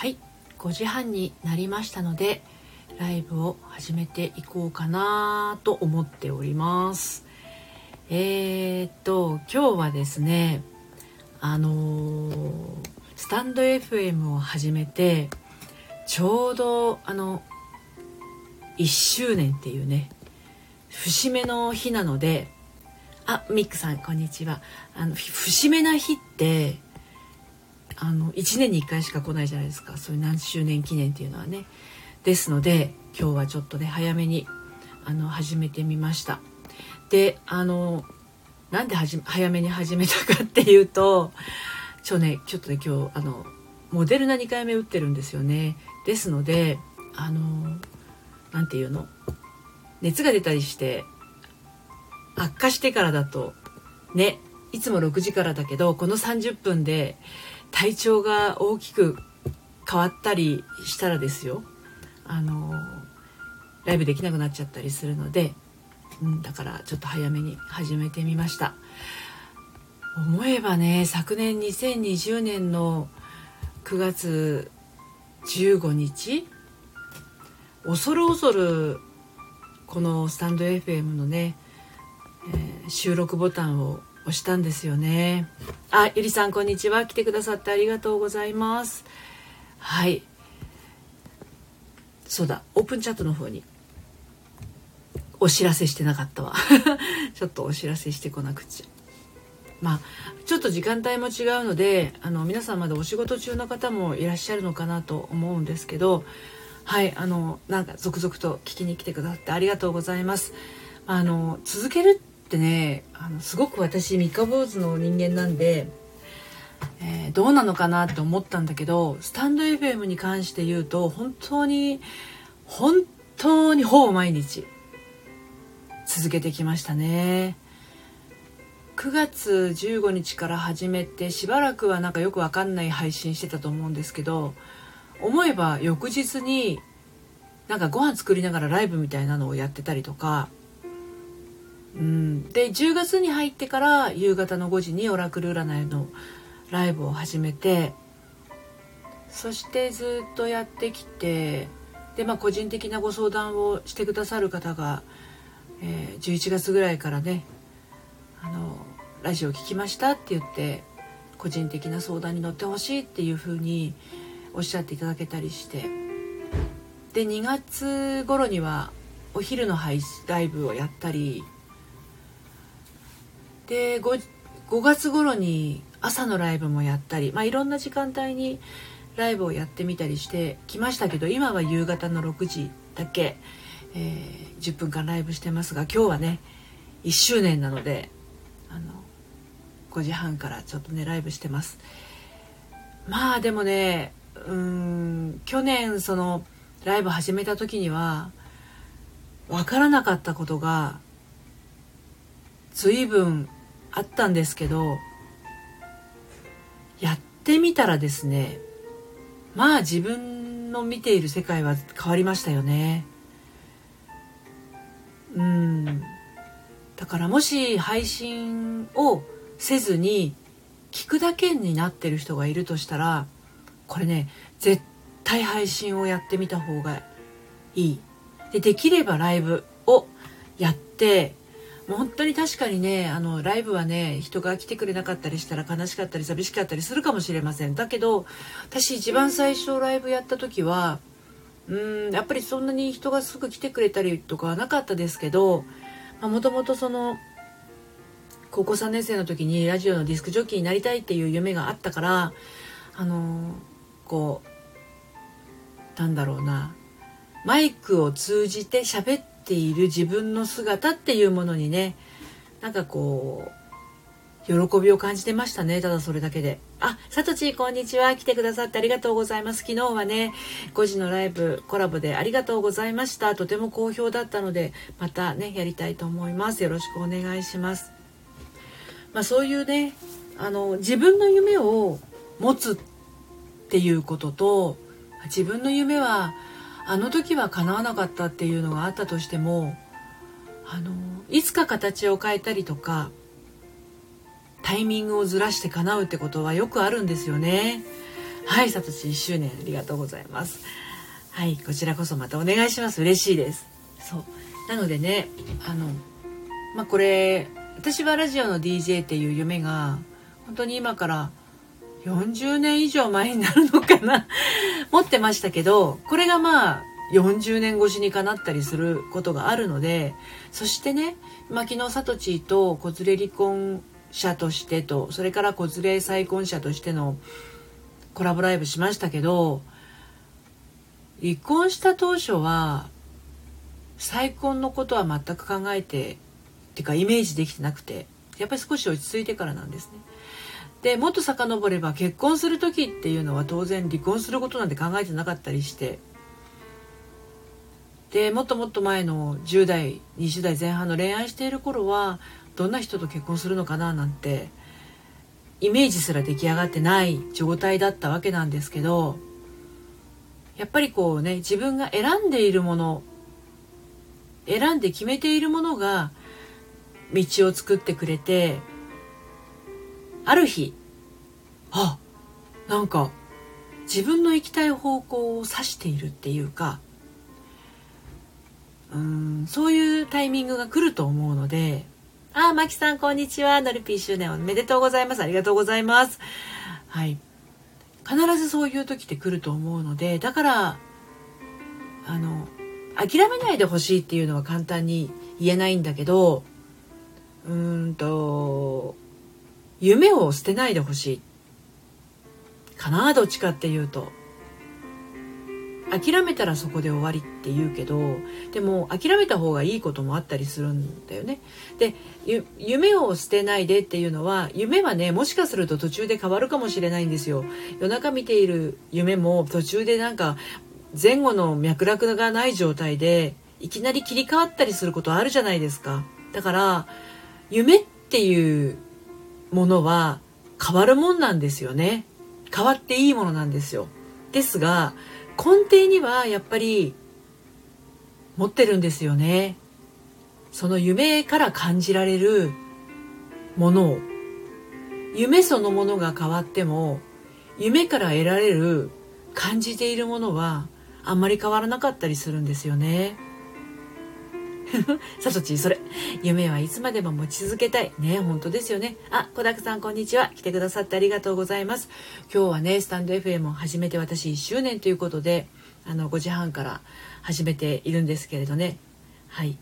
はい5時半になりましたのでライブを始めていこうかなと思っております。えー、っと今日はですねあのー、スタンド FM を始めてちょうどあの1周年っていうね節目の日なのであミックさんこんにちは。あの節目な日ってあの1年に1回しか来ないじゃないですか。そういう何周年記念っていうのはね。ですので今日はちょっとね早めにあの始めてみました。であのなんで早めに始めたかっていうとちょ,、ね、ちょっとね今日あのモデルナ2回目打ってるんですよね。ですのであの何て言うの？熱が出たりして悪化してからだとねいつも6時からだけどこの30分で体調が大きく変わったりしたらですよ。あのライブできなくなっちゃったりするので、うん、だからちょっと早めに始めてみました。思えばね昨年2020年の9月15日恐る恐るこのスタンド FM のね、えー、収録ボタンを押したんですよね。あゆりさんこんにちは。来てくださってありがとうございます。はい。そうだ。オープンチャットの方に。お知らせしてなかったわ。ちょっとお知らせしてこなくちゃ。まあちょっと時間帯も違うのであの皆さんまだお仕事中の方もいらっしゃるのかなと思うんですけどはい。あのなんか続々と聞きに来てくださってありがとうございます。あの続けるってねあのすごく私三日坊主の人間なんで、えー、どうなのかなって思ったんだけどスタンド FM に関して言うと本当に本当にほぼ毎日続けてきましたね。9月15日から始めてしばらくはなんかよくわかんない配信してたと思うんですけど思えば翌日になんかご飯作りながらライブみたいなのをやってたりとかうん、で10月に入ってから夕方の5時にオラクル占いのライブを始めてそしてずっとやってきてで、まあ、個人的なご相談をしてくださる方が、えー、11月ぐらいからねあのラジオ聞きましたって言って個人的な相談に乗ってほしいっていうふうにおっしゃっていただけたりして。で2月頃にはお昼のライブをやったりで 5, 5月頃に朝のライブもやったり、まあ、いろんな時間帯にライブをやってみたりしてきましたけど今は夕方の6時だけ、えー、10分間ライブしてますが今日はね1周年なのであの5時半からちょっとねライブしてます。まあでもねうん去年そのライブ始めた時には分からなかったことが随分あったんですけどやってみたらですねまあ自分の見ている世界は変わりましたよね。うん。だからもし配信をせずに聞くだけになってる人がいるとしたらこれね絶対配信をやってみた方がいい。でできればライブをやってもう本当に確かにねあのライブはね人が来てくれなかったりしたら悲しかったり寂しかったりするかもしれません。だけど私一番最初ライブやった時はうんやっぱりそんなに人がすぐ来てくれたりとかはなかったですけどもともとその高校3年生の時にラジオのディスクジョッキーになりたいっていう夢があったからあのこうなんだろうなマイクを通じて喋っている自分の姿っていうものにねなんかこう喜びを感じてましたね。ただそれだけで。あさとちこんにちは。来てくださってありがとうございます。昨日はね5時のライブコラボでありがとうございました。とても好評だったのでまたねやりたいと思います。よろしくお願いします。まあそういうねあの自分の夢を持つっていうことと自分の夢はあの時は叶わなかったっていうのがあったとしてもあのいつか形を変えたりとかタイミングをずらして叶うってことはよくあるんですよね。はいさとし1周年ありがとうございます。はいこちらこそまたお願いします。嬉しいです。そう。なのでねあのまあこれ私はラジオの DJ っていう夢が本当に今から40年以上前になるのかな 持ってましたけどこれがまあ40年越しにかなったりすることがあるのでそしてね、まあ、昨日サトチーと子連れ離婚者としてとそれから子連れ再婚者としてのコラボライブしましたけど離婚した当初は再婚のことは全く考えてっていうかイメージできてなくてやっぱり少し落ち着いてからなんですね。でもっと遡れば結婚する時っていうのは当然離婚することなんて考えてなかったりして。でもっともっと前の10代20代前半の恋愛している頃はどんな人と結婚するのかななんてイメージすら出来上がってない状態だったわけなんですけどやっぱりこうね自分が選んでいるもの選んで決めているものが道を作ってくれてある日あなんか自分の行きたい方向を指しているっていうかうんそういうタイミングが来ると思うのであ、マキさん、こんにちは。ノルピー周年おめでとうございます。ありがとうございます。はい。必ずそういう時って来ると思うので、だから、あの、諦めないでほしいっていうのは簡単に言えないんだけど、うーんと、夢を捨てないでほしい。かな、どっちかっていうと。諦めたらそこで終わりって言うけどでも諦めた方がいいこともあったりするんだよね。で夢を捨てないでっていうのは夢はねもしかすると途中で変わるかもしれないんですよ。夜中見ている夢も途中でなんか前後の脈絡がない状態でいきなり切り替わったりすることあるじゃないですか。だから夢っていうものは変わるもんなんですよね。変わっていいものなんですよ。ですが根底にはやっぱり持ってるんですよねその夢から感じられるものを夢そのものが変わっても夢から得られる感じているものはあんまり変わらなかったりするんですよね。さとちそれ。夢はいつまでも持ち続けたい。ね本当ですよね。あ小沢さんこんにちは。来てくださってありがとうございます。今日はねスタンド FM を始めて私1周年ということであの5時半から始めているんですけれどね。はい。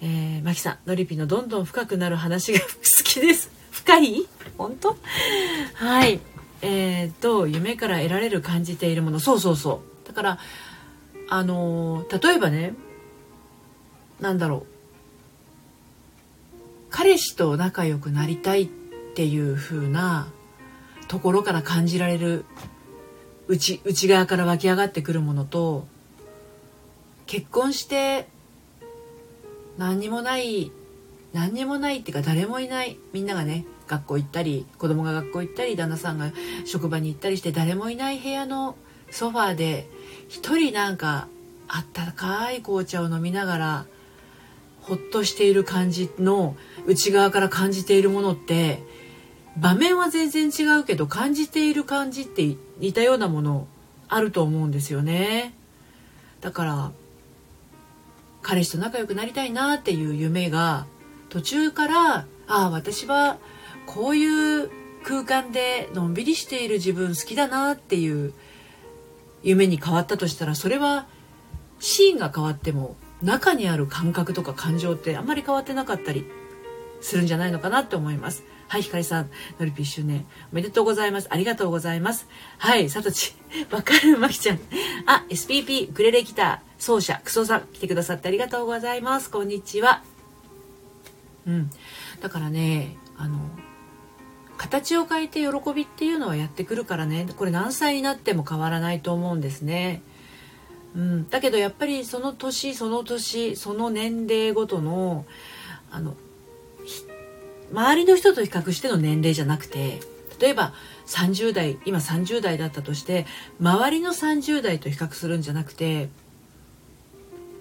えー、マキさんのりぴのどんどん深くなる話が 好きです。深い？本当？はい。えーと、と夢から得られる感じているもの。そうそうそう。だからあの例えばねなんだろう。彼氏と仲良くなりたいっていう風なところから感じられる内内側から湧き上がってくるものと結婚して何にもない何にもないっていうか誰もいない。みんながね学校行ったり子供が学校行ったり旦那さんが職場に行ったりして誰もいない部屋のソファーで一人なんかあったかい紅茶を飲みながらほっとしている感じの内側から感じているものって場面は全然違うけど感じている感じって似たようなものあると思うんですよね。だから彼氏と仲良くなりたいなっていう夢が途中からああ私はこういう空間でのんびりしている自分好きだなっていう夢に変わったとしたらそれはシーンが変わっても中にある感覚とか感情ってあんまり変わってなかったりするんじゃないのかなって思います。はい、ひかりさん、のりぴ1周年、おめでとうございます。ありがとうございます。はい、さとち、わかるまきちゃん。あ、SPP、ウクレレギター、奏者、クソさん、来てくださってありがとうございます。こんにちは。うん。だからね、あの、形を変えて喜びっていうのはやってくるからね、これ何歳になっても変わらないと思うんですね。うん、だけどやっぱりその年その年その年齢ごとのあの周りの人と比較しての年齢じゃなくて例えば30代今30代だったとして周りの30代と比較するんじゃなくて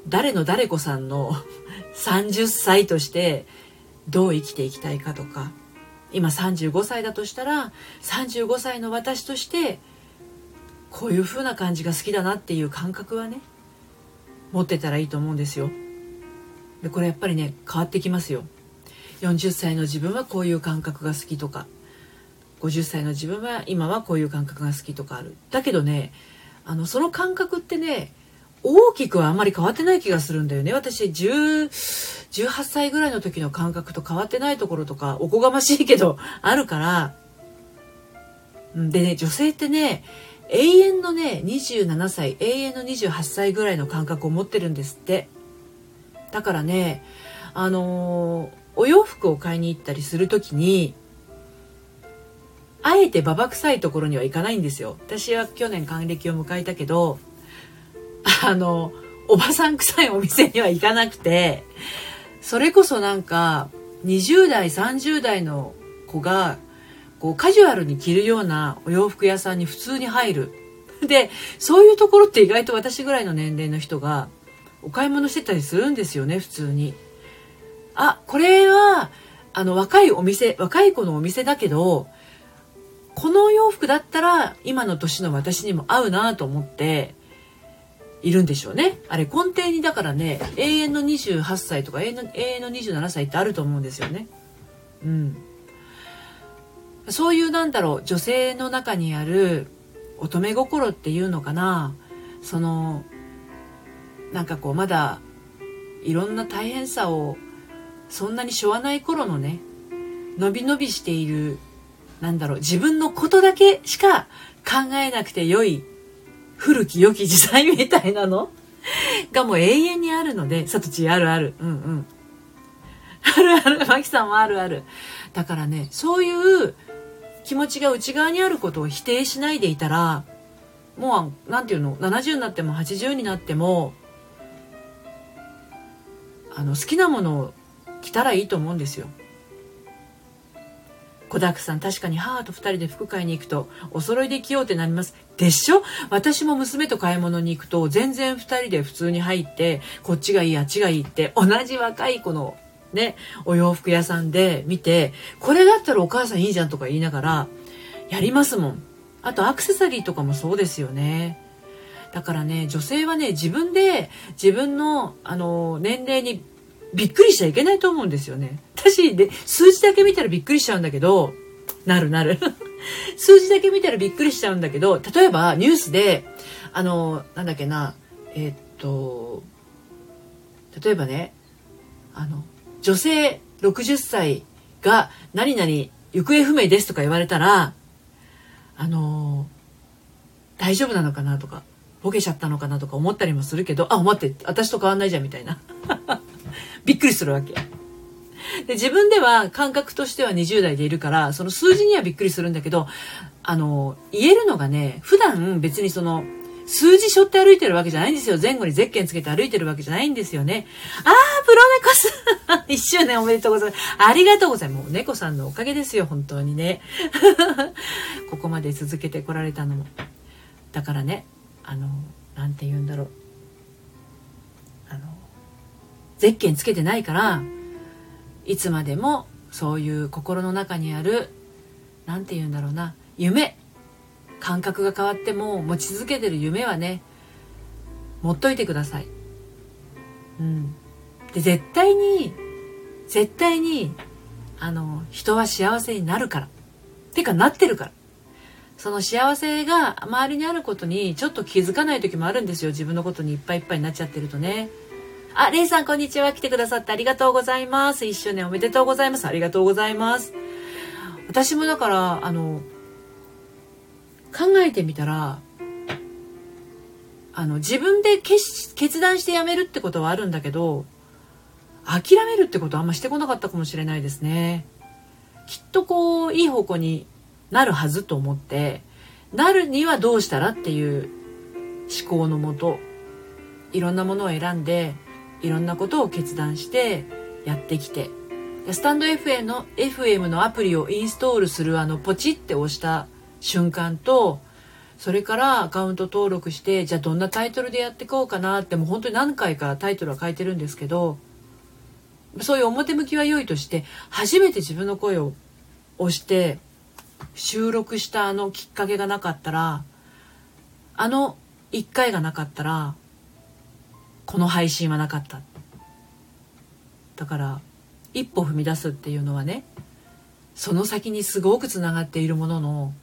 誰の誰子さんの 30歳としてどう生きていきたいかとか今35歳だとしたら35歳の私としてこういう風な感じが好きだなっていう感覚はね持ってたらいいと思うんですよ。でこれやっぱりね変わってきますよ。40歳の自分はこういう感覚が好きとか50歳の自分は今はこういう感覚が好きとかある。だけどねあのその感覚ってね大きくはあんまり変わってない気がするんだよね。私10 18歳ぐらいの時の感覚と変わってないところとかおこがましいけどあるから。でね女性ってね永遠のね27歳永遠の28歳ぐらいの感覚を持ってるんですって。だからねあのー、お洋服を買いに行ったりする時にあえてババ臭いところには行かないんですよ。私は去年還暦を迎えたけどあのおばさん臭いお店には行かなくてそれこそなんか20代30代の子がこうカジュアルに着るようなお洋服屋さんに普通に入るでそういうところって意外と私ぐらいの年齢の人がお買い物してたりするんですよね普通に。あこれはあの若いお店若い子のお店だけどこのお洋服だったら今の年の私にも合うなと思っているんでしょうね。あれ根底にだからね永遠の28歳とか永遠の永遠の27歳ってあると思うんですよね。うん。そういうなんだろう女性の中にある乙女心っていうのかなそのなんかこうまだいろんな大変さをそんなにしょわない頃のね伸び伸びしているなんだろう自分のことだけしか考えなくて良い古き良き時代みたいなの？がもう永遠にあるので、さとちあるある。うんうん。あるある。マキさんもあるある。だからね、そういう気持ちが内側にあることを否定しないでいたら、もう、なんていうの、70になっても80になっても、あの、好きなものを着たらいいと思うんですよ。子だくさん確かに母と2人で服買いに行くとお揃いで着ようってなります。でしょ？私も娘と買い物に行くと全然2人で普通に入ってこっちがいいあっちがいいって同じ若い子のねお洋服屋さんで見てこれだったらお母さんいいじゃんとか言いながらやりますもんあとアクセサリーとかもそうですよねだからね女性はね自分で自分のあの年齢にびっくりしちゃいけないと思うんですよね。私で、数字だけ見たらびっくりしちゃうんだけど、なるなる。数字だけ見たらびっくりしちゃうんだけど、例えばニュースで、あの、なんだっけな、えー、っと、例えばね、あの、女性60歳が何々行方不明ですとか言われたら、あの、大丈夫なのかなとか、ボケちゃったのかなとか思ったりもするけど、あ、待って、私と変わんないじゃんみたいな。びっくりするわけ。で、自分では感覚としては20代でいるから、その数字にはびっくりするんだけど、あの、言えるのがね、普段別にその、数字背負って歩いてるわけじゃないんですよ。前後にゼッケンつけて歩いてるわけじゃないんですよね。あー、プロネコさん 一周年おめでとうございます。ありがとうございます。もう猫さんのおかげですよ、本当にね。ここまで続けてこられたのも。だからね、あの、なんて言うんだろう。あのゼッケンつけてないからいつまでもそういう心の中にある何て言うんだろうな夢感覚が変わっても持ち続けてる夢はね持っといてください。うん、で絶対に絶対にあの人は幸せになるからてかなってるからその幸せが周りにあることにちょっと気づかない時もあるんですよ自分のことにいっぱいいっぱいになっちゃってるとね。あ、レイさん、こんにちは。来てくださってありがとうございます。一周年おめでとうございます。ありがとうございます。私もだから、あの、考えてみたら、あの、自分で決断して辞めるってことはあるんだけど、諦めるってことはあんましてこなかったかもしれないですね。きっとこう、いい方向になるはずと思って、なるにはどうしたらっていう思考のもと、いろんなものを選んで、いろんなことを決断してやってきてスタンド FM の FM のアプリをインストールするあのポチって押した瞬間とそれからアカウント登録してじゃあどんなタイトルでやっていこうかなってもう本当に何回かタイトルは書いてるんですけどそういう表向きは良いとして初めて自分の声を押して収録したあのきっかけがなかったらあの1回がなかったらこの配信はなかった。だから一歩踏み出すっていうのはねその先にすごくつながっているものの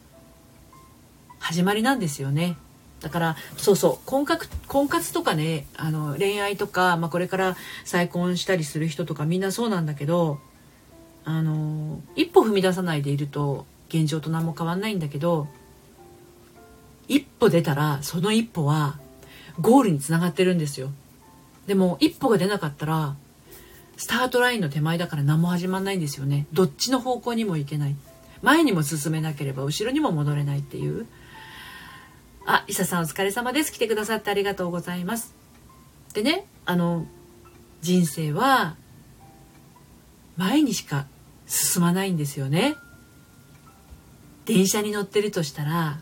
始まりなんですよね。だからそうそう婚活婚活とかねあの恋愛とか、まあ、これから再婚したりする人とかみんなそうなんだけどあの一歩踏み出さないでいると現状と何も変わんないんだけど一歩出たらその一歩はゴールにつながってるんですよ。でも一歩が出なかったらスタートラインの手前だから何も始まんないんですよね。どっちの方向にも行けない。前にも進めなければ後ろにも戻れないっていう。あ、伊佐さんお疲れ様です。来てくださってありがとうございます。でね、あの、人生は前にしか進まないんですよね。電車に乗ってるとしたら、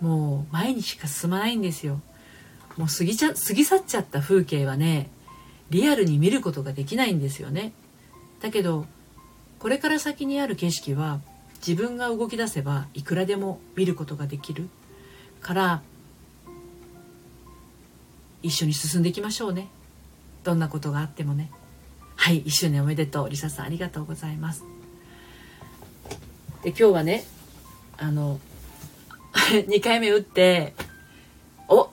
もう前にしか進まないんですよ。もう過ぎちゃ、過ぎ去っちゃった風景はね、リアルに見ることができないんですよね。だけど、これから先にある景色は自分が動き出せばいくらでも見ることができる。から一緒に進んでいきましょうね。どんなことがあってもね。はい1周年おめでとう。りささんありがとうございます。で今日はねあの 2回目打ってお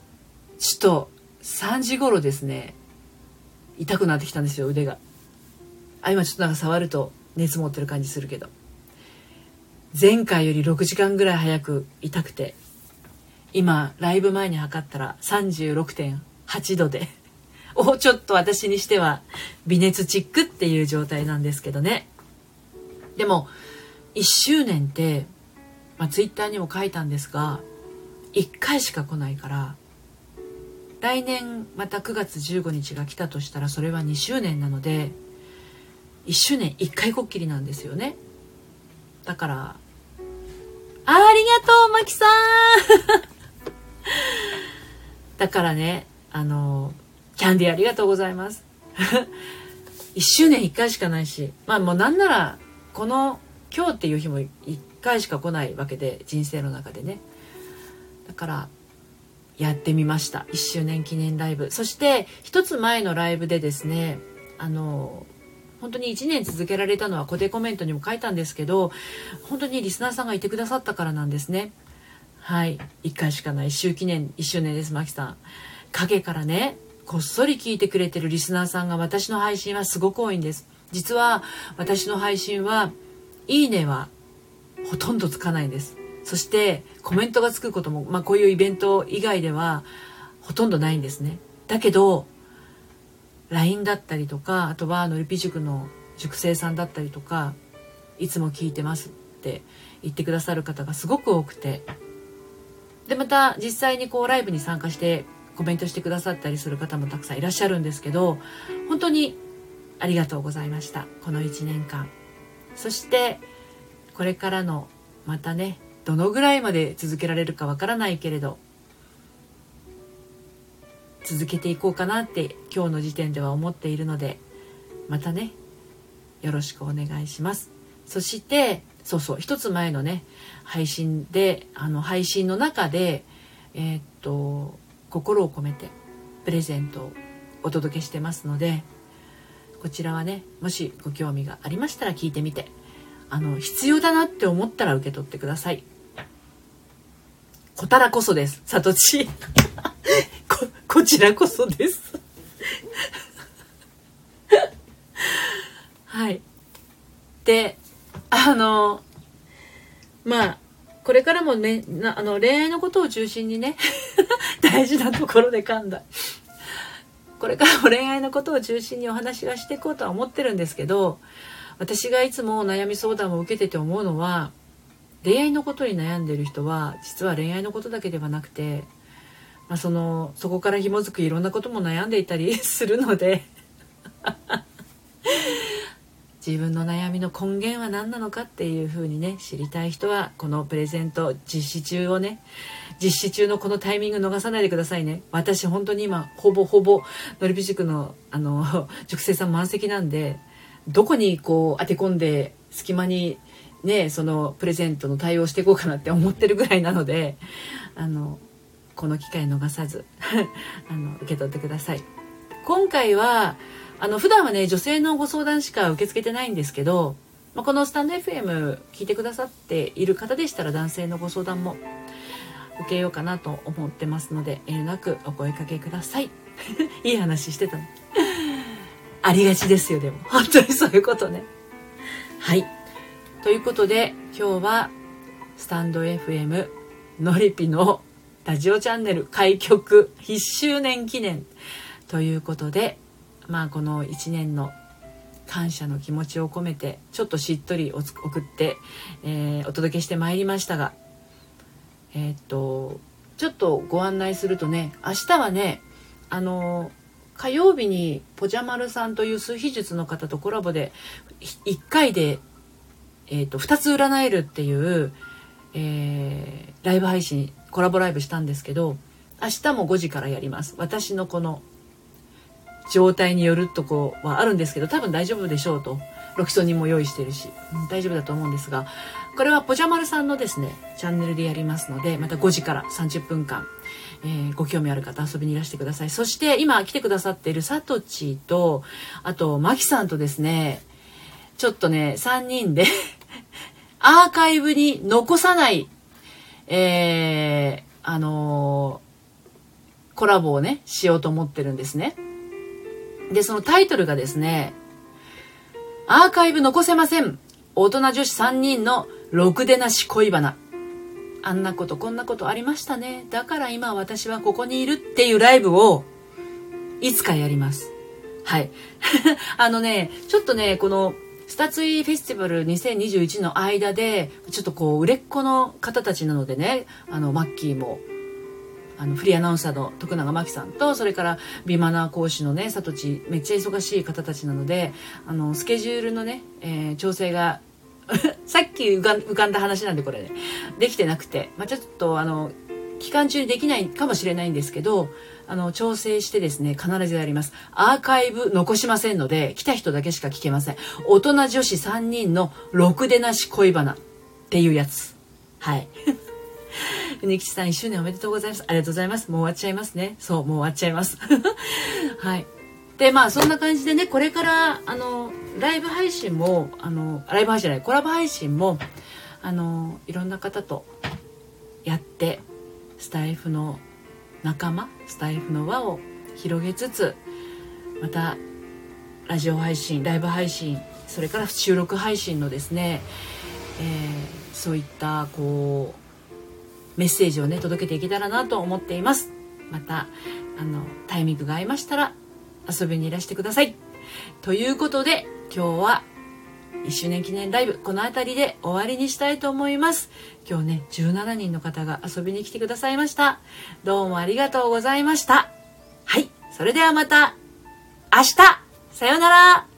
ちょっと3時頃ですね。痛くなってきたんですよ腕が。あ今ちょっとなんか触ると熱持ってる感じするけど。前回より6時間ぐらい早く痛くて。今ライブ前に測ったら36.8度で おちょっと私にしては微熱チックっていう状態なんですけどね。でも1周年って、まあ、ツイッターにも書いたんですが1回しか来ないから来年また9月15日が来たとしたらそれは2周年なので1周年1回こっきりなんですよね。だからありがとうマキさん。だからね、あの、キャンディーありがとうございます。1周年1回しかないし、まあもうなんなら、この今日っていう日も1回しか来ないわけで、人生の中でね。だから、やってみました。1周年記念ライブ。そして、一つ前のライブでですね、あの、本当に1年続けられたのは固定コメントにも書いたんですけど本当にリスナーさんがいてくださったからなんですねはい。1回しかない。周記念1周年ですマキさん。影からねこっそり聞いてくれてるリスナーさんが私の配信はすごく多いんです。実は私の配信はいいねはほとんどつかないんです。そしてコメントがつくことも、まあ、こういうイベント以外ではほとんどないんですね。だけど LINE だったりとかあとはのりぴ塾の塾生さんだったりとかいつも聞いてますって言ってくださる方がすごく多くて。でまた実際にこうライブに参加してコメントしてくださったりする方もたくさんいらっしゃるんですけど本当にありがとうございました。この1年間。そしてこれからのまたねどのぐらいまで続けられるかわからないけれど続けていこうかなって今日の時点では思っているのでまたねよろしくお願いします。そしてそうそう一つ前のね配信であの配信の中でえー、っと心を込めてプレゼントをお届けしてますのでこちらはねもしご興味がありましたら聞いてみてあの必要だなって思ったら受け取ってください。こたらこそです。さとちここちらこそです。はい。であのまあこれからもねなあの恋愛のことを中心にね 大事なところで噛んだ。これからも恋愛のことを中心にお話はしていこうとは思ってるんですけど私がいつも悩み相談を受けてて思うのは恋愛のことに悩んでる人は実は恋愛のことだけではなくて、まあ、そのそこから紐づくいろんなことも悩んでいたりするので自分の悩みの根源は何なのかっていうふうにね知りたい人はこのプレゼント実施中をね実施中のこのタイミング逃さないでくださいね。私本当に今ほぼほぼのりぴ塾のあの 塾生さん満席なんでどこにこう当て込んで隙間にねそのプレゼントの対応していこうかなって思ってるぐらいなのであのこの機会逃さず あの受け取ってください。今回はあの普段はね女性のご相談しか受け付けてないんですけど、まあ、このスタンド FM 聞いてくださっている方でしたら男性のご相談も受けようかなと思ってますので遠慮なくお声かけください。いい話してたの。ありがちですよでも。本当にそういうことね。はい。ということで今日はスタンド FM のりぴのラジオチャンネル開局1周年記念ということでまあこの1年の感謝の気持ちを込めてちょっとしっとり送って、えー、お届けしてまいりましたがえー、っとちょっとご案内するとね明日はねあの火曜日にポジャマルさんという数秘術の方とコラボで1回で、えー、と2つ占えるっていう、えー、ライブ配信コラボライブしたんですけど明日も5時からやります。私のこの状態によるとこはあるんですけど多分大丈夫でしょうと。ロキソニンも用意してるし、うん、大丈夫だと思うんですがこれはポジャマルさんのですねチャンネルでやりますのでまた5時から30分間、えー、ご興味ある方遊びにいらしてください。そして今来てくださっているサトチとあとマキさんとですねちょっとね3人で アーカイブに残さないえー、あのー、コラボをねしようと思ってるんですね。でそのタイトルがですねアーカイブ残せません。大人女子3人のろくでなし恋バナ。あんなことこんなことありましたね。だから今私はここにいるっていうライブをいつかやります。はい。あのねちょっとねこのスタツイフェスティバル2021の間でちょっとこう売れっ子の方たちなのでねあのマッキーもあのフリーアナウンサーの徳永真紀さんとそれからビマナー講師のね里地めっちゃ忙しい方たちなのであのスケジュールのね、えー、調整が さっき浮か浮かんだ話なんでこれね。できてなくて、まあ、ちょっとあの期間中にできないかもしれないんですけどあの調整してですね必ずやります。アーカイブ残しませんので来た人だけしか聞けません。大人女子3人のろくでなし恋バナっていうやつ。はい。国吉さん1周年おめでとうございます。ありがとうございます。もう終わっちゃいますね。そう、もう終わっちゃいます。はい。で、まあそんな感じでね、これから、あの、ライブ配信も、あの、ライブ配信じゃない、コラボ配信も、あの、いろんな方とやって、スタイフの仲間、スタイフの輪を広げつつ、また、ラジオ配信、ライブ配信、それから収録配信のですね、えー、そういったこうメッセージをね届けていけたらなと思っています。またあのタイミングが合いましたら遊びにいらしてください。ということで今日は1周年記念ライブこの辺りで終わりにしたいと思います。今日ね17人の方が遊びに来てくださいました。どうもありがとうございました。はいそれではまた明日。さようなら。